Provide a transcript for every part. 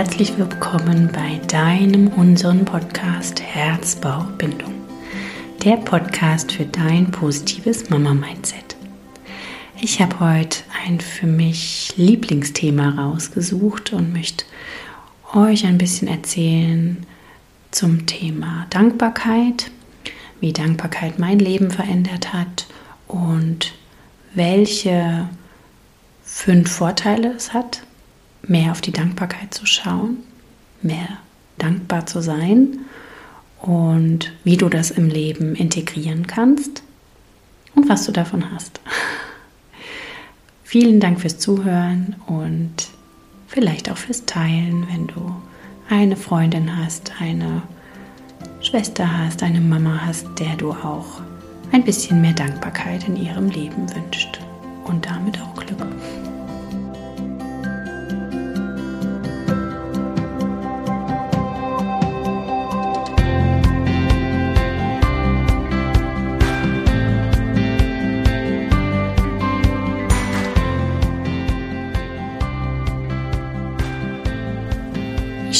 Herzlich willkommen bei deinem, unseren Podcast Herzbauchbindung. Der Podcast für dein positives Mama-Mindset. Ich habe heute ein für mich Lieblingsthema rausgesucht und möchte euch ein bisschen erzählen zum Thema Dankbarkeit, wie Dankbarkeit mein Leben verändert hat und welche fünf Vorteile es hat, mehr auf die Dankbarkeit zu schauen, mehr dankbar zu sein und wie du das im Leben integrieren kannst und was du davon hast. Vielen Dank fürs Zuhören und vielleicht auch fürs Teilen, wenn du eine Freundin hast, eine Schwester hast, eine Mama hast, der du auch ein bisschen mehr Dankbarkeit in ihrem Leben wünscht und damit auch Glück.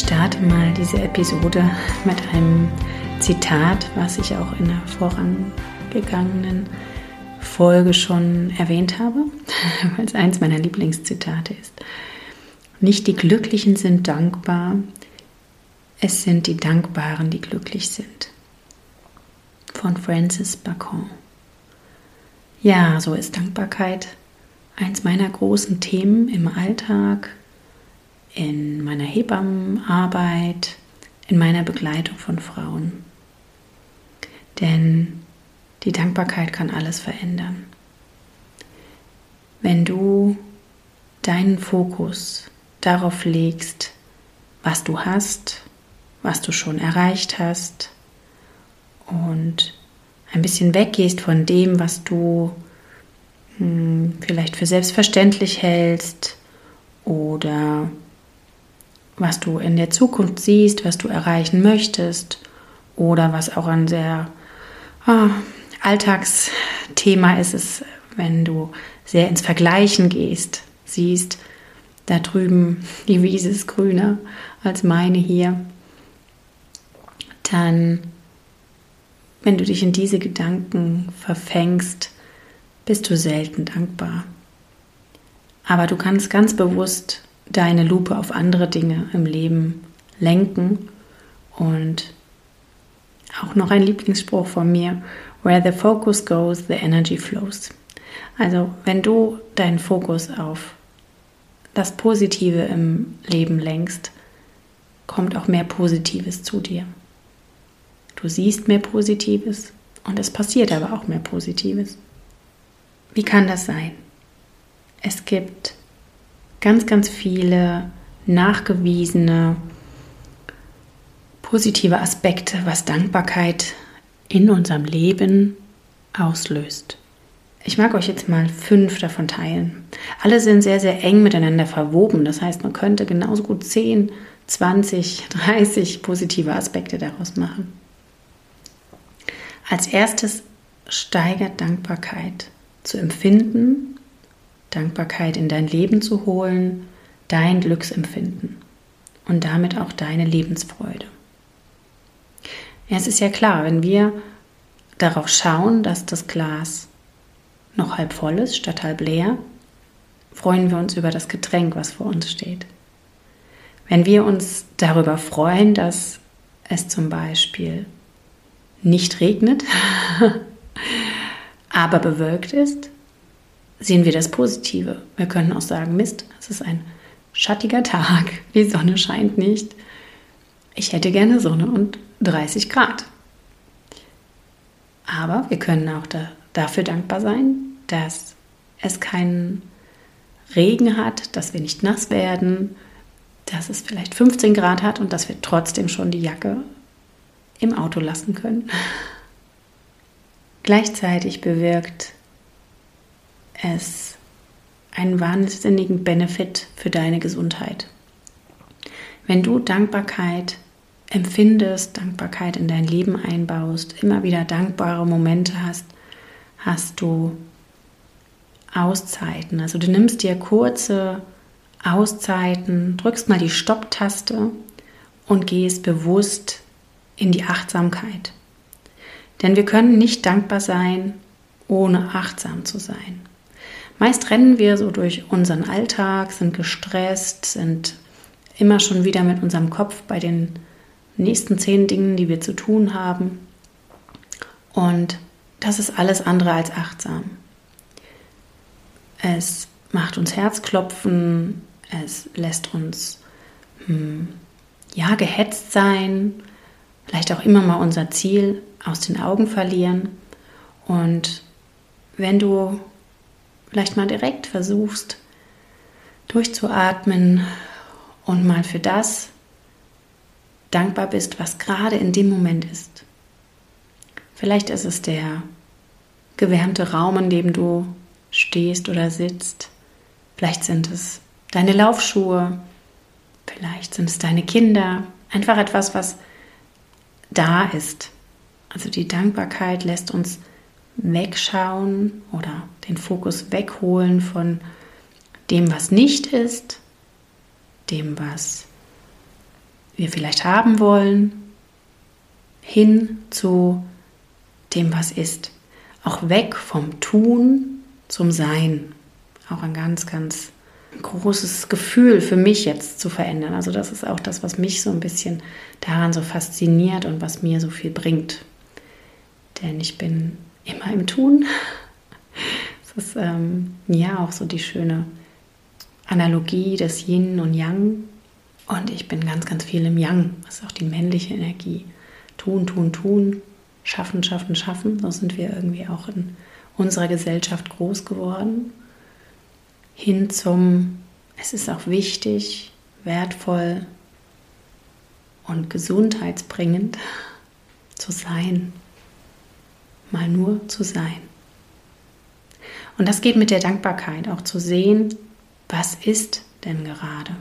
Starte mal diese Episode mit einem Zitat, was ich auch in der vorangegangenen Folge schon erwähnt habe, weil es eins meiner Lieblingszitate ist. Nicht die Glücklichen sind dankbar, es sind die Dankbaren, die glücklich sind. Von Francis Bacon. Ja, so ist Dankbarkeit eins meiner großen Themen im Alltag, in meiner Hebammenarbeit, in meiner Begleitung von Frauen. Denn die Dankbarkeit kann alles verändern. Wenn du deinen Fokus darauf legst, was du hast, was du schon erreicht hast und ein bisschen weggehst von dem, was du hm, vielleicht für selbstverständlich hältst oder was du in der Zukunft siehst, was du erreichen möchtest oder was auch ein sehr ah, Alltagsthema ist, ist, wenn du sehr ins Vergleichen gehst, siehst, da drüben die Wiese ist grüner als meine hier, dann, wenn du dich in diese Gedanken verfängst, bist du selten dankbar. Aber du kannst ganz bewusst deine Lupe auf andere Dinge im Leben lenken. Und auch noch ein Lieblingsspruch von mir, where the focus goes, the energy flows. Also wenn du deinen Fokus auf das Positive im Leben lenkst, kommt auch mehr Positives zu dir. Du siehst mehr Positives und es passiert aber auch mehr Positives. Wie kann das sein? Es gibt ganz, ganz viele nachgewiesene positive Aspekte, was Dankbarkeit in unserem Leben auslöst. Ich mag euch jetzt mal fünf davon teilen. Alle sind sehr, sehr eng miteinander verwoben. Das heißt, man könnte genauso gut 10, 20, 30 positive Aspekte daraus machen. Als erstes steigert Dankbarkeit zu empfinden Dankbarkeit in dein Leben zu holen, dein Glücksempfinden und damit auch deine Lebensfreude. Es ist ja klar, wenn wir darauf schauen, dass das Glas noch halb voll ist statt halb leer, freuen wir uns über das Getränk, was vor uns steht. Wenn wir uns darüber freuen, dass es zum Beispiel nicht regnet, aber bewölkt ist, sehen wir das Positive. Wir können auch sagen, Mist, es ist ein schattiger Tag, die Sonne scheint nicht. Ich hätte gerne Sonne und 30 Grad. Aber wir können auch da, dafür dankbar sein, dass es keinen Regen hat, dass wir nicht nass werden, dass es vielleicht 15 Grad hat und dass wir trotzdem schon die Jacke im Auto lassen können. Gleichzeitig bewirkt es einen wahnsinnigen Benefit für deine Gesundheit. Wenn du Dankbarkeit empfindest, Dankbarkeit in dein Leben einbaust, immer wieder dankbare Momente hast, hast du Auszeiten. Also du nimmst dir kurze Auszeiten, drückst mal die Stopp-Taste und gehst bewusst in die Achtsamkeit. Denn wir können nicht dankbar sein, ohne achtsam zu sein. Meist rennen wir so durch unseren Alltag, sind gestresst, sind immer schon wieder mit unserem Kopf bei den nächsten zehn Dingen, die wir zu tun haben. Und das ist alles andere als achtsam. Es macht uns Herzklopfen, es lässt uns hm, ja gehetzt sein, vielleicht auch immer mal unser Ziel aus den Augen verlieren. Und wenn du vielleicht mal direkt versuchst, durchzuatmen und mal für das dankbar bist, was gerade in dem Moment ist. Vielleicht ist es der gewärmte Raum, in dem du stehst oder sitzt. Vielleicht sind es deine Laufschuhe. Vielleicht sind es deine Kinder. Einfach etwas, was da ist. Also die Dankbarkeit lässt uns wegschauen oder den Fokus wegholen von dem, was nicht ist, dem, was wir vielleicht haben wollen, hin zu dem, was ist. Auch weg vom Tun zum Sein. Auch ein ganz, ganz großes Gefühl für mich jetzt zu verändern. Also das ist auch das, was mich so ein bisschen daran so fasziniert und was mir so viel bringt. Denn ich bin immer im Tun. Das ist ähm, ja auch so die schöne Analogie des Yin und Yang. Und ich bin ganz, ganz viel im Yang. Das ist auch die männliche Energie. Tun, tun, tun, schaffen, schaffen, schaffen. So sind wir irgendwie auch in unserer Gesellschaft groß geworden. Hin zum, es ist auch wichtig, wertvoll und gesundheitsbringend zu sein. Mal nur zu sein. Und das geht mit der Dankbarkeit, auch zu sehen, was ist denn gerade.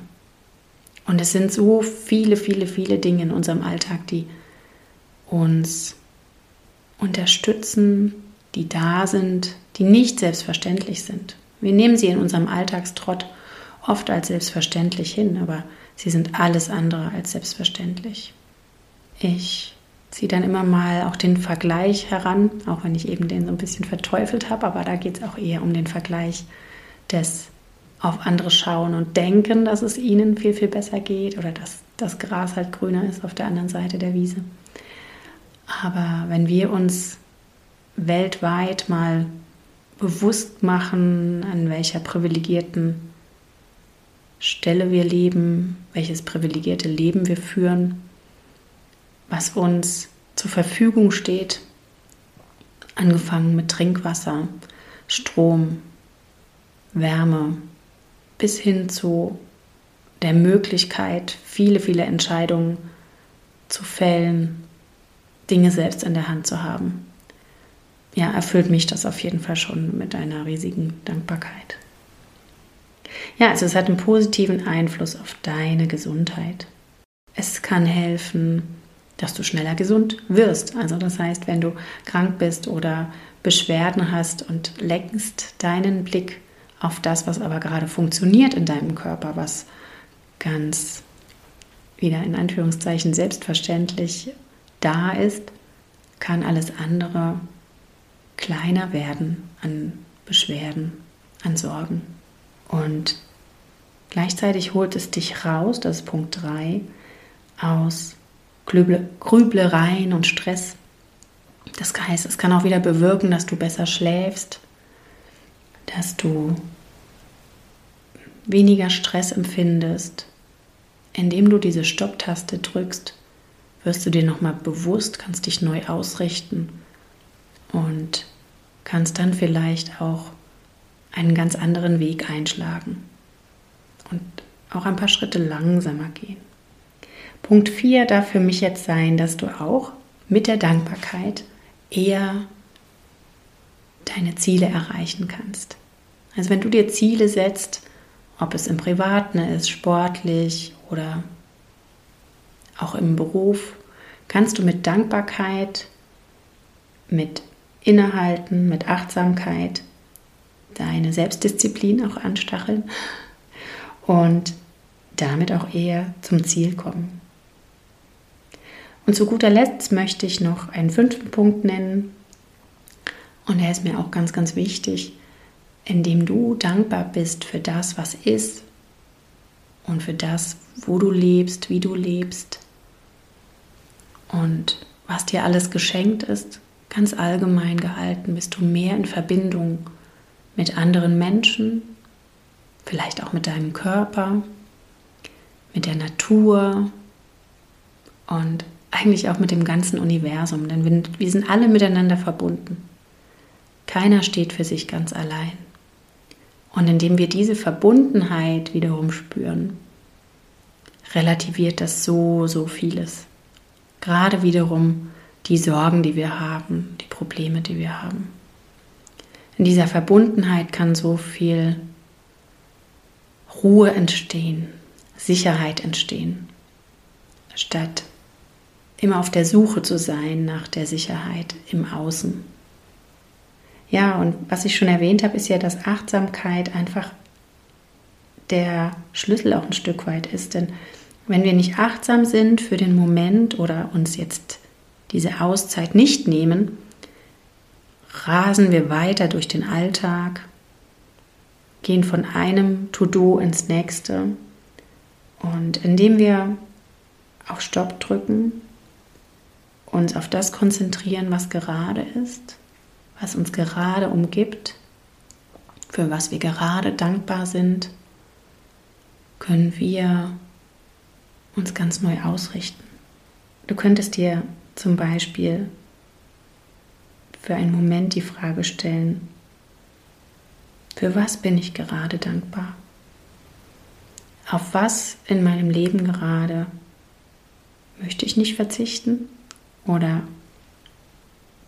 Und es sind so viele, viele, viele Dinge in unserem Alltag, die uns unterstützen, die da sind, die nicht selbstverständlich sind. Wir nehmen sie in unserem Alltagstrott oft als selbstverständlich hin, aber sie sind alles andere als selbstverständlich. Ich ziehe dann immer mal auch den Vergleich heran, auch wenn ich eben den so ein bisschen verteufelt habe, aber da geht es auch eher um den Vergleich des auf andere schauen und denken, dass es ihnen viel, viel besser geht oder dass das Gras halt grüner ist auf der anderen Seite der Wiese. Aber wenn wir uns weltweit mal bewusst machen, an welcher privilegierten Stelle wir leben, welches privilegierte Leben wir führen, was uns zur Verfügung steht, angefangen mit Trinkwasser, Strom, Wärme, bis hin zu der Möglichkeit, viele, viele Entscheidungen zu fällen, Dinge selbst in der Hand zu haben. Ja, erfüllt mich das auf jeden Fall schon mit einer riesigen Dankbarkeit. Ja, also es hat einen positiven Einfluss auf deine Gesundheit. Es kann helfen, dass du schneller gesund wirst. Also das heißt, wenn du krank bist oder Beschwerden hast und lenkst deinen Blick auf das, was aber gerade funktioniert in deinem Körper, was ganz wieder in Anführungszeichen selbstverständlich da ist, kann alles andere kleiner werden an Beschwerden, an Sorgen. Und gleichzeitig holt es dich raus, das ist Punkt 3, aus Grüblereien und Stress. Das heißt, es kann auch wieder bewirken, dass du besser schläfst, dass du weniger Stress empfindest. Indem du diese Stopptaste drückst, wirst du dir nochmal bewusst, kannst dich neu ausrichten und kannst dann vielleicht auch einen ganz anderen Weg einschlagen und auch ein paar Schritte langsamer gehen. Punkt 4 darf für mich jetzt sein, dass du auch mit der Dankbarkeit eher deine Ziele erreichen kannst. Also wenn du dir Ziele setzt, ob es im Privaten ist, sportlich oder auch im Beruf, kannst du mit Dankbarkeit, mit Innehalten, mit Achtsamkeit deine Selbstdisziplin auch anstacheln und damit auch eher zum Ziel kommen. Und zu guter Letzt möchte ich noch einen fünften Punkt nennen. Und der ist mir auch ganz, ganz wichtig, indem du dankbar bist für das, was ist und für das, wo du lebst, wie du lebst und was dir alles geschenkt ist, ganz allgemein gehalten, bist du mehr in Verbindung mit anderen Menschen, vielleicht auch mit deinem Körper, mit der Natur und eigentlich auch mit dem ganzen Universum, denn wir, wir sind alle miteinander verbunden. Keiner steht für sich ganz allein. Und indem wir diese Verbundenheit wiederum spüren, relativiert das so, so vieles. Gerade wiederum die Sorgen, die wir haben, die Probleme, die wir haben. In dieser Verbundenheit kann so viel Ruhe entstehen, Sicherheit entstehen, statt immer auf der Suche zu sein nach der Sicherheit im Außen. Ja, und was ich schon erwähnt habe, ist ja, dass Achtsamkeit einfach der Schlüssel auch ein Stück weit ist. Denn wenn wir nicht achtsam sind für den Moment oder uns jetzt diese Auszeit nicht nehmen, rasen wir weiter durch den Alltag, gehen von einem To-Do ins nächste. Und indem wir auf Stopp drücken, uns auf das konzentrieren, was gerade ist, was uns gerade umgibt, für was wir gerade dankbar sind, können wir uns ganz neu ausrichten. Du könntest dir zum Beispiel für einen Moment die Frage stellen, für was bin ich gerade dankbar? Auf was in meinem Leben gerade möchte ich nicht verzichten? Oder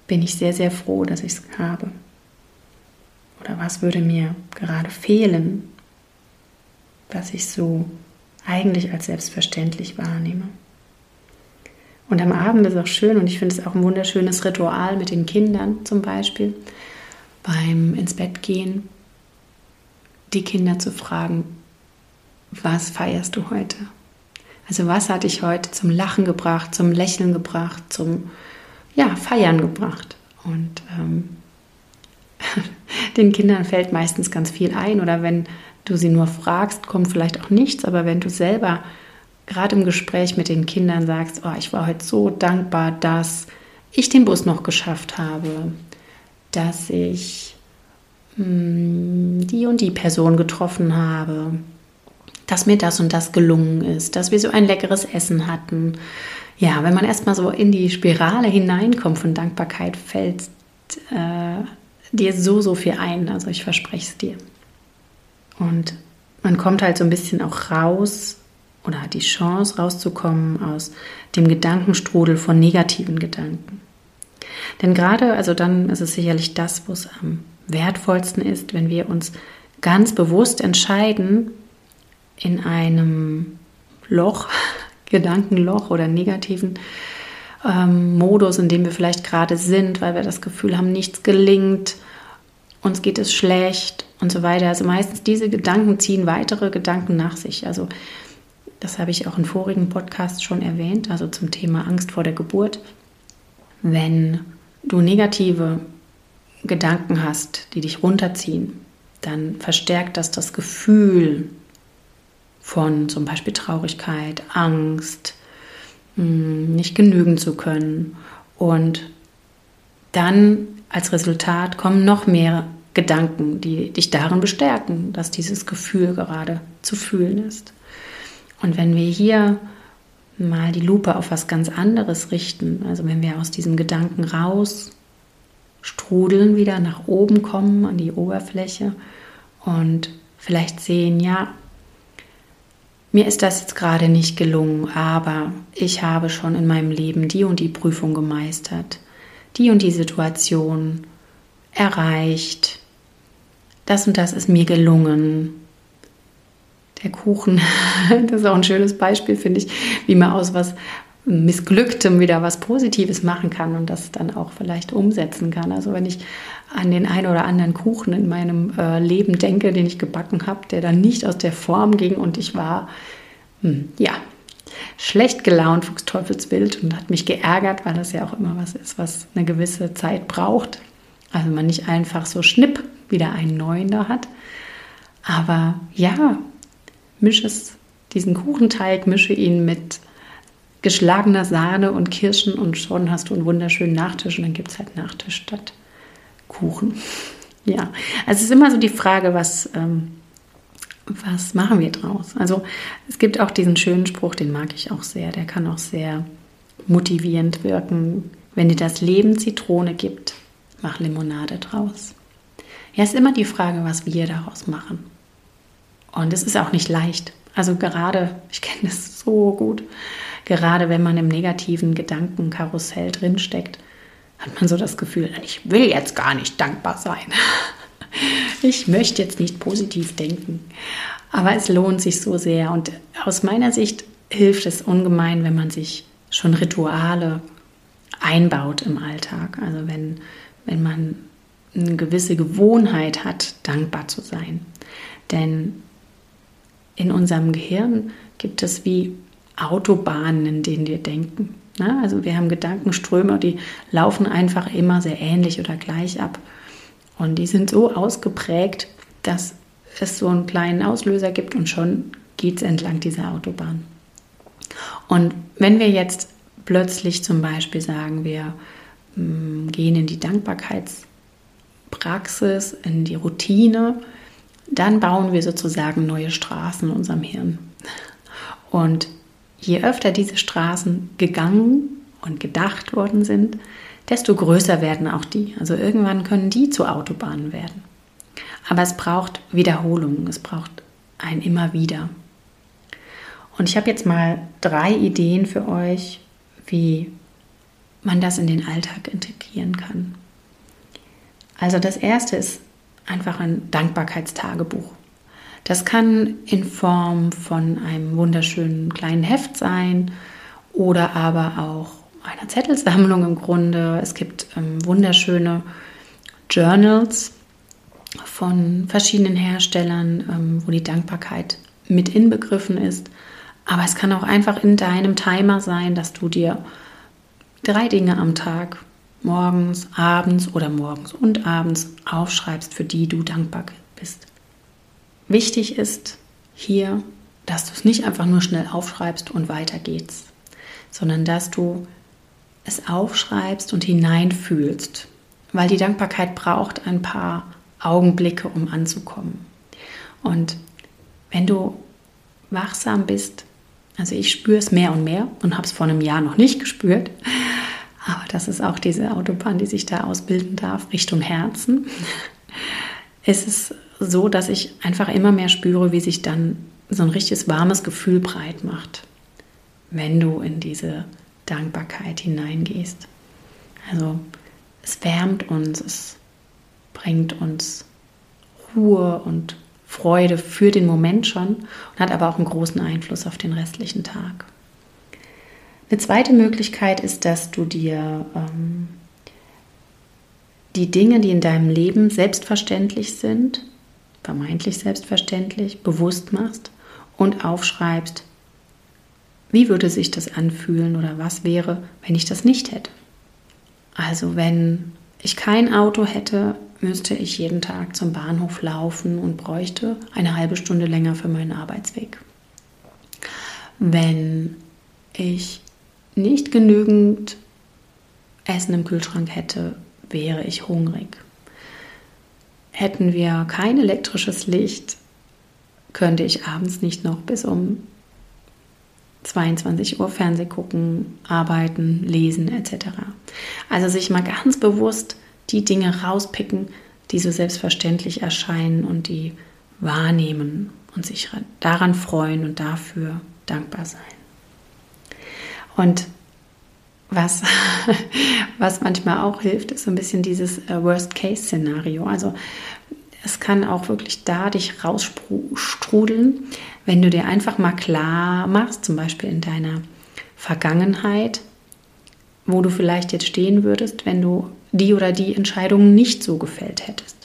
bin ich sehr, sehr froh, dass ich es habe? Oder was würde mir gerade fehlen, was ich so eigentlich als selbstverständlich wahrnehme? Und am Abend ist auch schön und ich finde es auch ein wunderschönes Ritual mit den Kindern zum Beispiel, beim ins Bett gehen, die Kinder zu fragen, was feierst du heute? Also was hat dich heute zum Lachen gebracht, zum Lächeln gebracht, zum ja, Feiern gebracht? Und ähm, den Kindern fällt meistens ganz viel ein oder wenn du sie nur fragst, kommt vielleicht auch nichts, aber wenn du selber gerade im Gespräch mit den Kindern sagst, oh, ich war heute so dankbar, dass ich den Bus noch geschafft habe, dass ich mh, hm, die und die Person getroffen habe, dass mir das und das gelungen ist, dass wir so ein leckeres Essen hatten. Ja, wenn man erstmal so in die Spirale hineinkommt von Dankbarkeit, fällt äh, dir so, so viel ein. Also ich verspreche es dir. Und man kommt halt so ein bisschen auch raus oder hat die Chance rauszukommen aus dem Gedankenstrudel von negativen Gedanken. Denn gerade, also dann ist es sicherlich das, wo es am wertvollsten ist, wenn wir uns ganz bewusst entscheiden, in einem Loch, Gedankenloch oder negativen ähm, Modus, in dem wir vielleicht gerade sind, weil wir das Gefühl haben, nichts gelingt, uns geht es schlecht und so weiter. Also meistens diese Gedanken ziehen weitere Gedanken nach sich. Also das habe ich auch in vorigen Podcasts schon erwähnt, also zum Thema Angst vor der Geburt. Wenn du negative Gedanken hast, die dich runterziehen, dann verstärkt das das Gefühl von zum Beispiel Traurigkeit, Angst, hm, nicht genügen zu können. Und dann als Resultat kommen noch mehr Gedanken, die dich darin bestärken, dass dieses Gefühl gerade zu fühlen ist. Und wenn wir hier mal die Lupe auf was ganz anderes richten, also wenn wir aus diesem Gedanken raus strudeln, wieder nach oben kommen an die Oberfläche und vielleicht sehen, ja, mir ist das jetzt gerade nicht gelungen, aber ich habe schon in meinem Leben die und die Prüfung gemeistert, die und die Situation erreicht, das und das ist mir gelungen. Der Kuchen, das ist auch ein schönes Beispiel, finde ich, wie man aus was Missglücktem wieder was Positives machen kann und das dann auch vielleicht umsetzen kann. Also wenn ich an den einen oder anderen Kuchen in meinem äh, Leben denke, den ich gebacken habe, der dann nicht aus der Form ging und ich war, hm, ja, schlecht gelaunt, Fuchsteufelswild und hat mich geärgert, weil das ja auch immer was ist, was eine gewisse Zeit braucht. Also man nicht einfach so schnipp wieder einen neuen da hat. Aber ja, mische es, diesen Kuchenteig, mische ihn mit geschlagener Sahne und Kirschen und schon hast du einen wunderschönen Nachtisch und dann gibt es halt Nachtisch statt Kuchen. Ja, also es ist immer so die Frage, was, ähm, was machen wir draus? Also es gibt auch diesen schönen Spruch, den mag ich auch sehr, der kann auch sehr motivierend wirken. Wenn dir das Leben Zitrone gibt, mach Limonade draus. Ja, ist immer die Frage, was wir daraus machen. Und es ist auch nicht leicht. Also gerade, ich kenne das so gut, gerade wenn man im negativen Gedankenkarussell drinsteckt, hat man so das Gefühl, ich will jetzt gar nicht dankbar sein. Ich möchte jetzt nicht positiv denken. Aber es lohnt sich so sehr. Und aus meiner Sicht hilft es ungemein, wenn man sich schon Rituale einbaut im Alltag. Also wenn, wenn man eine gewisse Gewohnheit hat, dankbar zu sein. Denn in unserem Gehirn gibt es wie Autobahnen, in denen wir denken. Ne? Also wir haben Gedankenströme, die laufen einfach immer sehr ähnlich oder gleich ab. Und die sind so ausgeprägt, dass es so einen kleinen Auslöser gibt und schon geht es entlang dieser Autobahn. Und wenn wir jetzt plötzlich zum Beispiel sagen, wir mh, mm, gehen in die Dankbarkeitspraxis, in die Routine, dann bauen wir sozusagen neue Straßen in unserem Hirn. Und je öfter diese Straßen gegangen und gedacht worden sind, desto größer werden auch die. Also irgendwann können die zu Autobahnen werden. Aber es braucht Wiederholung, es braucht ein immer wieder. Und ich habe jetzt mal drei Ideen für euch, wie man das in den Alltag integrieren kann. Also das erste ist einfach ein Dankbarkeitstagebuch. Das kann in Form von einem wunderschönen kleinen Heft sein oder aber auch einer Zettelsammlung im Grunde. Es gibt ähm, wunderschöne Journals von verschiedenen Herstellern, ähm, wo die Dankbarkeit mit inbegriffen ist. Aber es kann auch einfach in deinem Timer sein, dass du dir drei Dinge am Tag morgens, abends oder morgens und abends aufschreibst, für die du dankbar bist. Wichtig ist hier, dass du es nicht einfach nur schnell aufschreibst und weiter geht's, sondern dass du es aufschreibst und hineinfühlst, weil die Dankbarkeit braucht ein paar Augenblicke, um anzukommen. Und wenn du wachsam bist, also ich spüre es mehr und mehr und habe es vor einem Jahr noch nicht gespürt, aber das ist auch diese Autobahn, die sich da ausbilden darf, Richtung Herzen. Es ist so, dass ich einfach immer mehr spüre, wie sich dann so ein richtiges warmes Gefühl breit macht, wenn du in diese Dankbarkeit hineingehst. Also es wärmt uns, es bringt uns Ruhe und Freude für den Moment schon und hat aber auch einen großen Einfluss auf den restlichen Tag. Eine zweite Möglichkeit ist, dass du dir ähm, die Dinge, die in deinem Leben selbstverständlich sind, vermeintlich selbstverständlich, bewusst machst und aufschreibst, wie würde sich das anfühlen oder was wäre, wenn ich das nicht hätte. Also wenn ich kein Auto hätte, müsste ich jeden Tag zum Bahnhof laufen und bräuchte eine halbe Stunde länger für meinen Arbeitsweg. Wenn ich nicht genügend Essen im Kühlschrank hätte, wäre ich hungrig. Hätten wir kein elektrisches Licht, könnte ich abends nicht noch bis um 22 Uhr Fernseh gucken, arbeiten, lesen etc. Also sich mal ganz bewusst die Dinge rauspicken, die so selbstverständlich erscheinen und die wahrnehmen und sich daran freuen und dafür dankbar sein. Und was, was manchmal auch hilft, ist so ein bisschen dieses äh, Worst-Case-Szenario. Also es kann auch wirklich da dich rausstrudeln, wenn du dir einfach mal klar machst, zum Beispiel in deiner Vergangenheit, wo du vielleicht jetzt stehen würdest, wenn du die oder die Entscheidung nicht so gefällt hättest.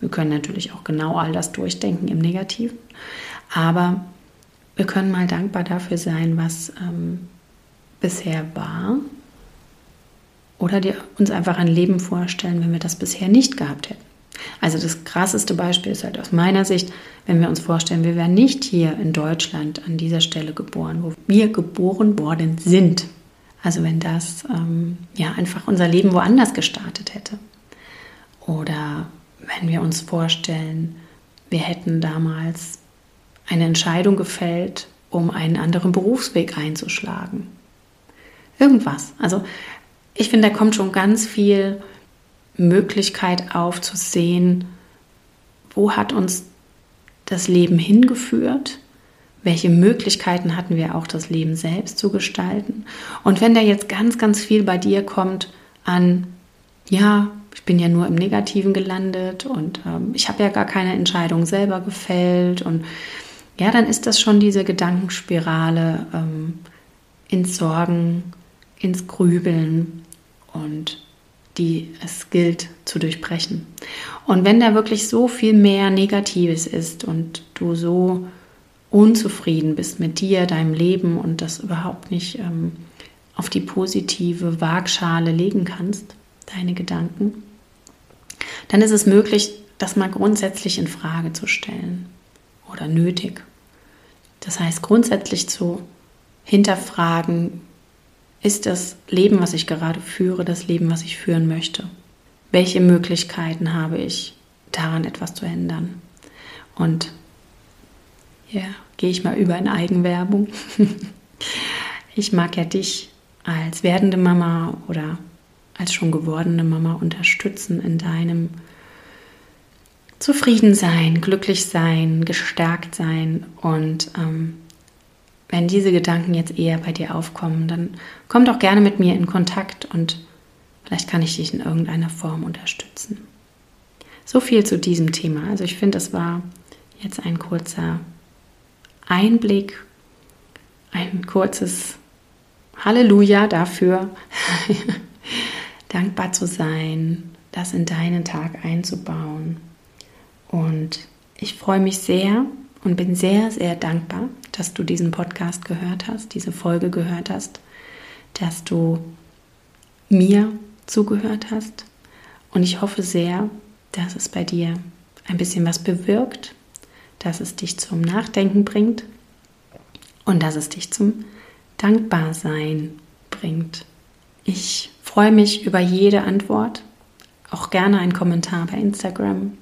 Wir können natürlich auch genau all das durchdenken im Negativen, aber wir können mal dankbar dafür sein, was ähm, bisher war oder dir, uns einfach ein Leben vorstellen, wenn wir das bisher nicht gehabt hätten. Also das krasseste Beispiel ist halt aus meiner Sicht, wenn wir uns vorstellen, wir wären nicht hier in Deutschland an dieser Stelle geboren, wo wir geboren worden sind. Also wenn das ähm, ja einfach unser Leben woanders gestartet hätte. Oder wenn wir uns vorstellen, wir hätten damals eine Entscheidung gefällt, um einen anderen Berufsweg einzuschlagen. Irgendwas. Also ich finde, da kommt schon ganz viel Möglichkeit auf zu sehen, wo hat uns das Leben hingeführt, welche Möglichkeiten hatten wir auch, das Leben selbst zu gestalten. Und wenn da jetzt ganz, ganz viel bei dir kommt an, ja, ich bin ja nur im Negativen gelandet und ähm, ich habe ja gar keine Entscheidung selber gefällt und ja, dann ist das schon diese Gedankenspirale ähm, ins Sorgen, ins Grübeln und die es gilt zu durchbrechen. Und wenn da wirklich so viel mehr Negatives ist und du so unzufrieden bist mit dir, deinem Leben und das überhaupt nicht ähm, auf die positive Waagschale legen kannst, deine Gedanken, dann ist es möglich, das mal grundsätzlich in Frage zu stellen oder nötig. Das heißt, grundsätzlich zu hinterfragen, ist das Leben, was ich gerade führe, das Leben, was ich führen möchte? Welche Möglichkeiten habe ich, daran etwas zu ändern? Und ja, gehe ich mal über in Eigenwerbung. ich mag ja dich als werdende Mama oder als schon gewordene Mama unterstützen in deinem Zufriedensein, glücklich sein, gestärkt sein und ähm, wenn diese Gedanken jetzt eher bei dir aufkommen, dann komm doch gerne mit mir in Kontakt und vielleicht kann ich dich in irgendeiner Form unterstützen. So viel zu diesem Thema. Also ich finde, es war jetzt ein kurzer Einblick, ein kurzes Halleluja dafür, dankbar zu sein, das in deinen Tag einzubauen. Und ich freue mich sehr, und bin sehr, sehr dankbar, dass du diesen Podcast gehört hast, diese Folge gehört hast, dass du mir zugehört hast. Und ich hoffe sehr, dass es bei dir ein bisschen was bewirkt, dass es dich zum Nachdenken bringt und dass es dich zum Dankbarsein bringt. Ich freue mich über jede Antwort, auch gerne einen Kommentar bei Instagram.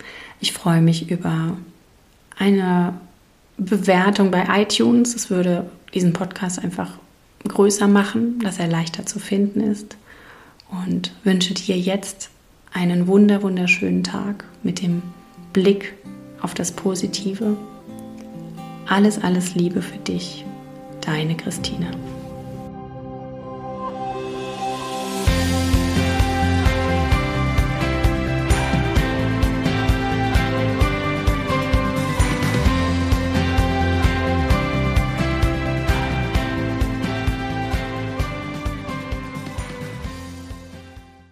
Ich freue mich über eine Bewertung bei iTunes. Es würde diesen Podcast einfach größer machen, dass er leichter zu finden ist. Und wünsche dir jetzt einen wunder, wunderschönen Tag mit dem Blick auf das Positive. Alles, alles Liebe für dich, deine Christina.